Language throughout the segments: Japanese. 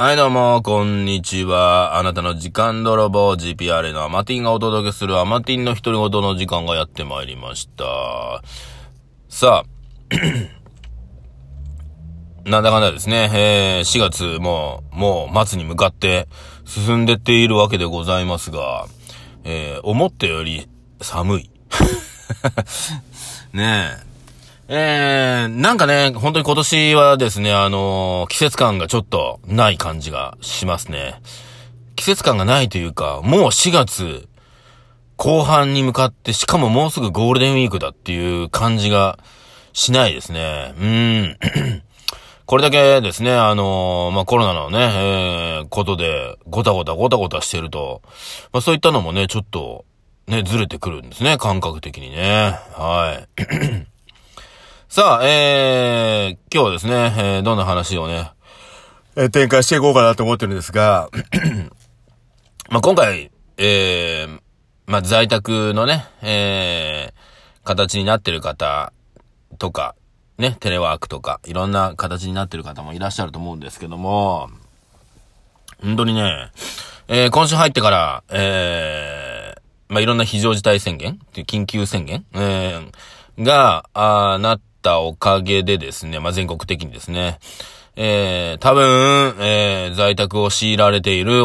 はい、どうも、こんにちは。あなたの時間泥棒 GPR のアマティンがお届けするアマティンの独り言の時間がやってまいりました。さあ、なんだかんだですね、えー、4月も、もう末に向かって進んでっているわけでございますが、えー、思ったより寒い。ねえ。えー、なんかね、本当に今年はですね、あのー季節感がちょっとない感じがしますね。季節感がないというか、もう4月後半に向かって、しかももうすぐゴールデンウィークだっていう感じがしないですね。うーん。これだけですね、あのーまあ、コロナのね、えー、ことで、ごたごたごたごたしてると、まあ、そういったのもね、ちょっと、ね、ずれてくるんですね、感覚的にね。はい。さあ、えー、今日はですね、えーどんな話をね、えー展開していこうかなと思ってるんですが、まあ、今回、えー、まあ、在宅のね、えー、形になってる方とか、ね、テレワークとか、いろんな形になってる方もいらっしゃると思うんですけども、本当にね、えー今週入ってから、えー、まあ、いろんな非常事態宣言緊急宣言えー、が、あなったおかげでですね、まあ、全国的にですね、えー、多分、えー、在宅を強いられている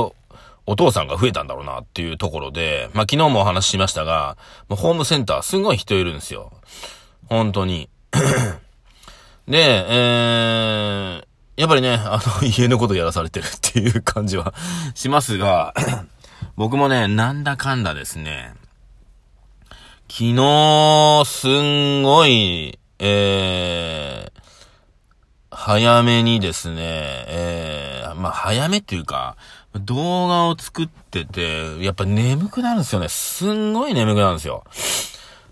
お父さんが増えたんだろうなっていうところで、まあ、昨日もお話ししましたが、もうホームセンターすごい人いるんですよ。本当に。で、えー、やっぱりね、あの、家のことやらされてるっていう感じはしますが、僕もね、なんだかんだですね、昨日、すんごい、えー、早めにですね、えー、まあ、早めっていうか、動画を作ってて、やっぱ眠くなるんですよね。すんごい眠くなるんですよ。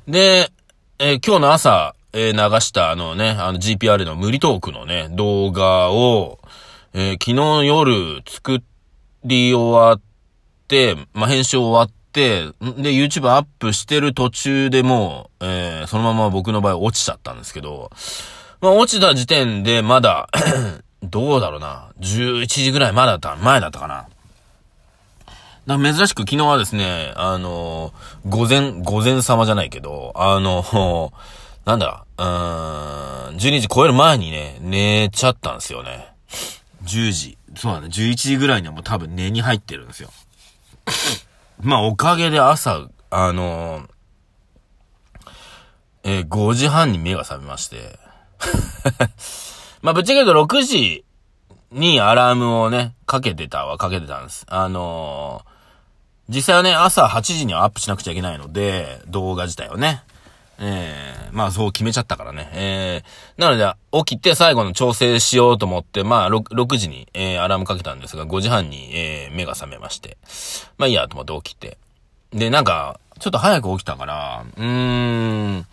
で、えー今日の朝、えー流したあのね、あの GPR の無理トークのね、動画を、えー昨日夜作り終わって、まあ、編集終わって、で、YouTube アップしてる途中でもう、えーそのまま僕の場合落ちちゃったんですけど、まあ、落ちた時点でまだ、どうだろうな、11時ぐらい前だった、前だったかな。なんか珍しく昨日はですね、あのー午前、午前様じゃないけど、あの なんだ、うーん、12時超える前にね、寝ちゃったんですよね。10時。そうだね、11時ぐらいにはもう多分寝に入ってるんですよ。まあ、おかげで朝、あのーえー5時半に目が覚めまして。まあ、ぶっちゃけ言うと6時にアラームをね、かけてたはかけてたんです。あのー実際はね、朝8時にはアップしなくちゃいけないので、動画自体をね。ええまあそう決めちゃったからね。ええなので、起きて最後の調整しようと思って、まあ 6, 6時に、えーアラームかけたんですが、5時半に、えー目が覚めまして。まあいいやと思って起きて。で、なんか、ちょっと早く起きたから、うーん、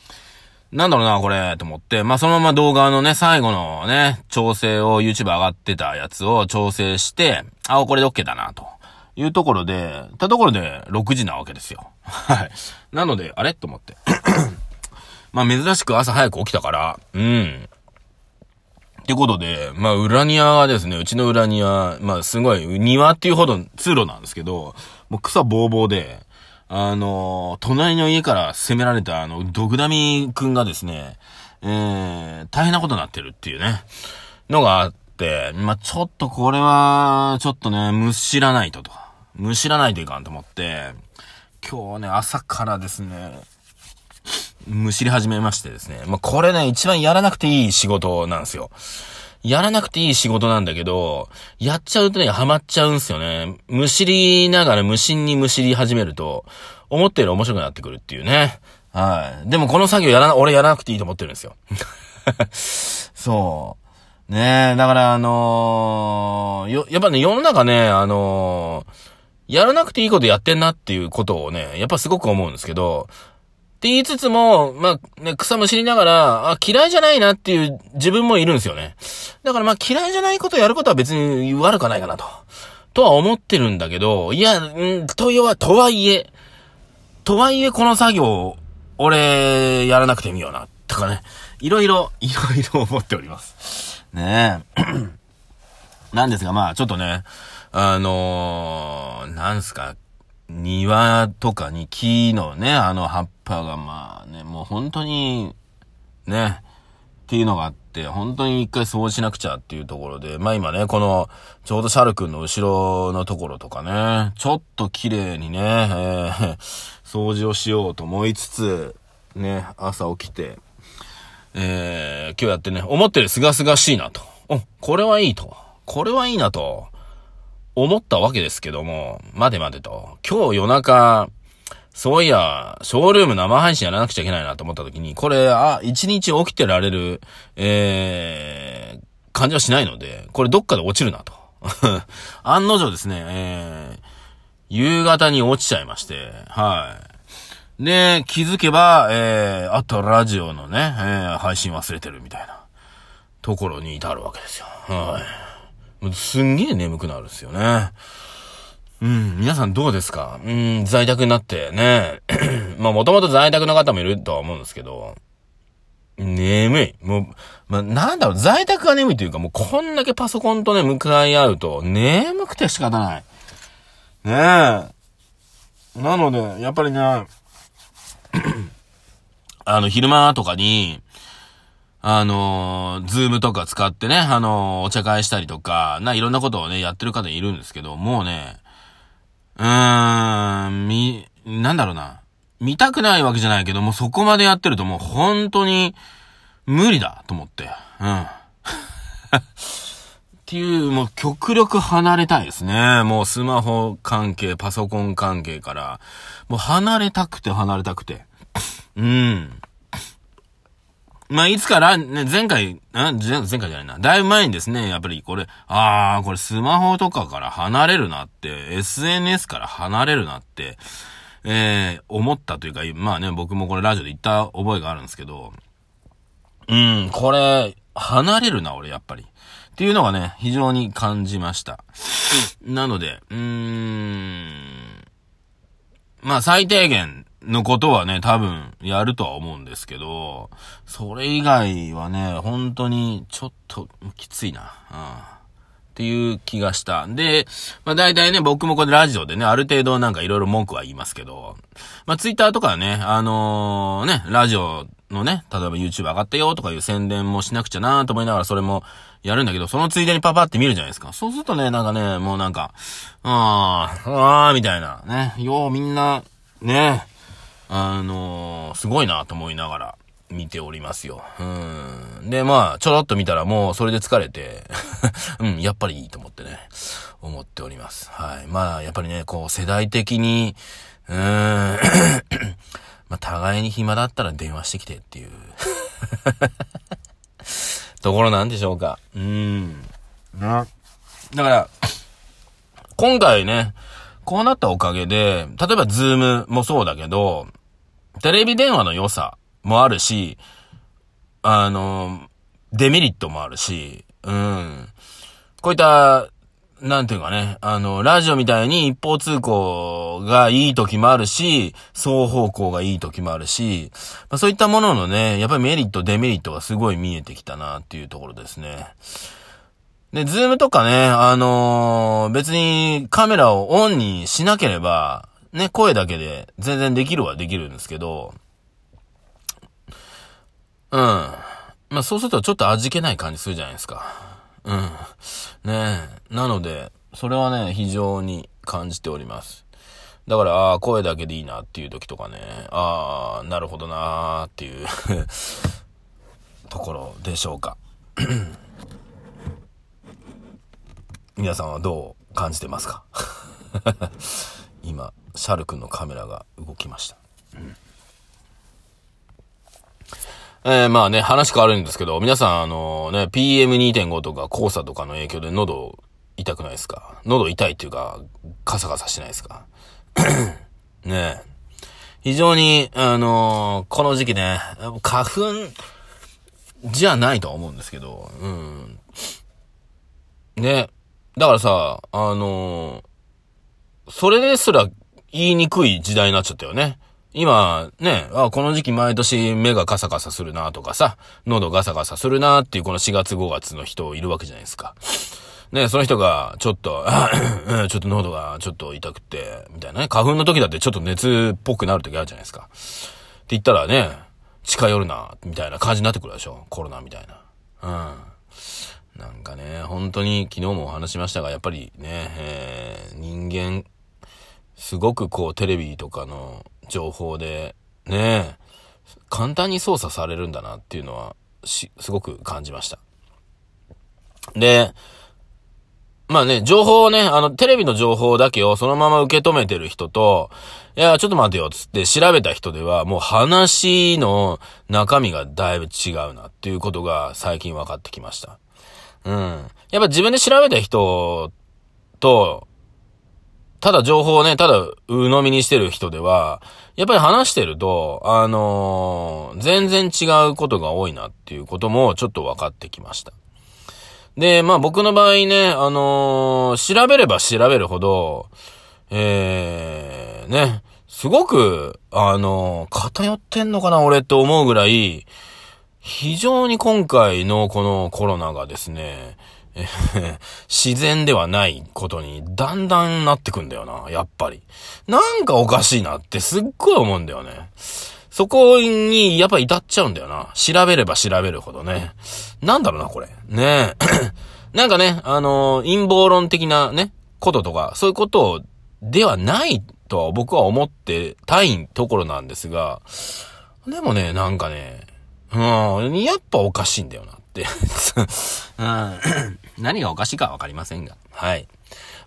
なんだろうな、これ、と思って、まあそのまま動画のね、最後のね、調整を YouTube 上がってたやつを調整して、あ、これで OK だな、というところで、たところで6時なわけですよ。はい。なので、あれ？と思って。まあ珍しく朝早く起きたから、うん。ってことで、まあ裏庭がですね、うちの裏庭、まあすごい、庭っていうほど通路なんですけど、もう草ぼうぼうで、あの隣の家から攻められたあの、ドクダミくんがですね、えー、大変なことになってるっていうね、のがあって、まあちょっとこれは、ちょっとね、むしらないとと。むしらないといかんと思って、今日ね、朝からですね、むしり始めましてですね。まあ、これね、一番やらなくていい仕事なんですよ。やらなくていい仕事なんだけど、やっちゃうとね、ハマっちゃうんすよね。むしりながら無心にむしり始めると、思ったより面白くなってくるっていうね。はい。でもこの作業やらな、俺やらなくていいと思ってるんですよ。そう。ねえ、だからあのーよ、やっぱね、世の中ね、あのーやらなくていいことやってんなっていうことをね、やっぱすごく思うんですけど、って言いつつも、まあ、ね、草むしりながら、あ、嫌いじゃないなっていう自分もいるんですよね。だからまあ、嫌いじゃないことやることは別に悪くはないかなと。とは思ってるんだけど、いや、ん、といは、とはいえ、とはいえこの作業、俺、やらなくてみような、とかね。いろいろ、いろいろ思っております。ねえ。なんですが、まあ、ちょっとね、あのー、なんすか、庭とかに木のね、あの葉っぱがまあね、もう本当に、ね、っていうのがあって、本当に一回掃除しなくちゃっていうところで、まあ今ね、この、ちょうどシャル君の後ろのところとかね、ちょっと綺麗にね、えー、掃除をしようと思いつつ、ね、朝起きて、えー、今日やってね、思ってるすがすがしいなと。お、これはいいと。これはいいなと。思ったわけですけども、待て待てと。今日夜中、そういや、ショールーム生配信やらなくちゃいけないなと思った時に、これ、あ、一日起きてられる、えー、感じはしないので、これどっかで落ちるなと。案の定ですね、えー、夕方に落ちちゃいまして、はい。で、気づけば、えー、あとラジオのね、えー、配信忘れてるみたいな、ところに至るわけですよ。はい。すんげえ眠くなるんですよね。うん、皆さんどうですか？うん、在宅になってね。まあもともと在宅の方もいるとは思うんですけど、眠い。もう、まあなんだろう、在宅が眠いというかもうこんだけパソコンとね、向かい合うと、眠くて仕方ない。ねえ。なので、やっぱりね、あの、昼間とかに、あのー、ズームとか使ってね、あのー、お茶会したりとか、な、いろんなことをね、やってる方いるんですけど、もうね、うーん、み、なんだろうな。見たくないわけじゃないけどもう、そこまでやってるともう本当に無理だと思って。うん。っていう、もう極力離れたいですね。もうスマホ関係、パソコン関係から、もう離れたくて離れたくて。うん。まあ、いつからね、前回、前前回じゃないな。だいぶ前にですね、やっぱりこれ、ああ、これスマホとかから離れるなって、SNS から離れるなって、えー、思ったというか、まあね、僕もこれラジオで言った覚えがあるんですけど、うん、これ、離れるな、俺、やっぱり。っていうのがね、非常に感じました。なので、うーん、まあ最低限のことはね、多分やるとは思うんですけど、それ以外はね、本当にちょっときついな。うん。っていう気がした。で、まあ大体ね、僕もこれラジオでね、ある程度なんかいろいろ文句は言いますけど、まあツイッターとかね、あのー、ね、ラジオのね、例えば YouTube 上がったよとかいう宣伝もしなくちゃなと思いながらそれもやるんだけど、そのついでにパパって見るじゃないですか。そうするとね、なんかね、もうなんか、あー、あー、みたいな、ね、ようみんな、ね、あのー、すごいなと思いながら見ておりますよ。うん。で、まあ、ちょろっと見たらもうそれで疲れて うん、やっぱりいいと思ってね、思っております。はい。まあ、やっぱりね、こう、世代的に、うーん、まあ、互いに暇だったら電話してきてっていう ところなんでしょうか。うん。な。だから、今回ね、こうなったおかげで、例えばズームもそうだけど、テレビ電話の良さもあるし、あの、デメリットもあるし、うん。こういった、なんていうかね、あの、ラジオみたいに一方通行がいい時もあるし、双方向がいい時もあるし、まあ、そういったもののね、やっぱりメリット、デメリットがすごい見えてきたなっていうところですね。で、ズームとかね、あのー、別にカメラをオンにしなければ、ね、声だけで全然できるはできるんですけど、うん。まあ、そうするとちょっと味気ない感じするじゃないですか。うん。ねなので、それはね、非常に感じております。だから、ああ、声だけでいいなっていう時とかね、ああ、なるほどなーっていう ところでしょうか。皆さんはどう感じてますか？今、シャル君のカメラが動きました。うんえー、まあね、話変わるんですけど、皆さん、あのね、PM2.5 とか黄砂とかの影響で喉痛くないですか？喉痛いっていうか、カサカサしてないですか？ね非常に、あのー、この時期ね、花粉じゃないとは思うんですけど、うん。ね。だからさ、あのー、それですら言いにくい時代になっちゃったよね。今、ね、あ、この時期毎年目がカサカサするなとかさ、喉ガサガサするなっていうこの4月5月の人いるわけじゃないですか。ね、その人が、ちょっと、ちょっと喉がちょっと痛くて、みたいなね。花粉の時だってちょっと熱っぽくなる時あるじゃないですか。って言ったらね、近寄るな、みたいな感じになってくるでしょ。コロナみたいな。うん。なんかね、本当に昨日もお話しましたが、やっぱりね、えー、人間、すごくこうテレビとかの情報で、ね、簡単に操作されるんだなっていうのは、し、すごく感じました。で、まあね、情報をね、あの、テレビの情報だけをそのまま受け止めてる人と、いや、ちょっと待てよ、つって調べた人では、もう話の中身がだいぶ違うなっていうことが最近分かってきました。うん。やっぱ自分で調べた人と、ただ情報をね、ただ鵜呑みにしてる人では、やっぱり話してると、あのー、全然違うことが多いなっていうこともちょっと分かってきました。で、まあ僕の場合ね、あのー、調べれば調べるほど、えー、ね、すごく、あの、偏ってんのかな俺って思うぐらい、非常に今回のこのコロナがですね、自然ではないことにだんだんなってくんだよな、やっぱり。なんかおかしいなってすっごい思うんだよね。そこにやっぱ至っちゃうんだよな。調べれば調べるほどね。なんだろうな、これ。ねえ。なんかね、あのー、陰謀論的なね、こととか、そういうことではないとは僕は思ってたいところなんですが、でもね、なんかね、うん、やっぱおかしいんだよな。うん。何がおかしいかわかりませんが。はい。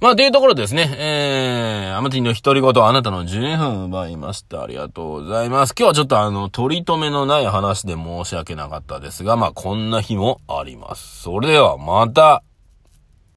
まあ、というところですね。えー、アマティの独り言、あなたの12分奪いました。ありがとうございます。今日はちょっとあの、取り留めのない話で申し訳なかったですが、まあ、こんな日もあります。それでは、また。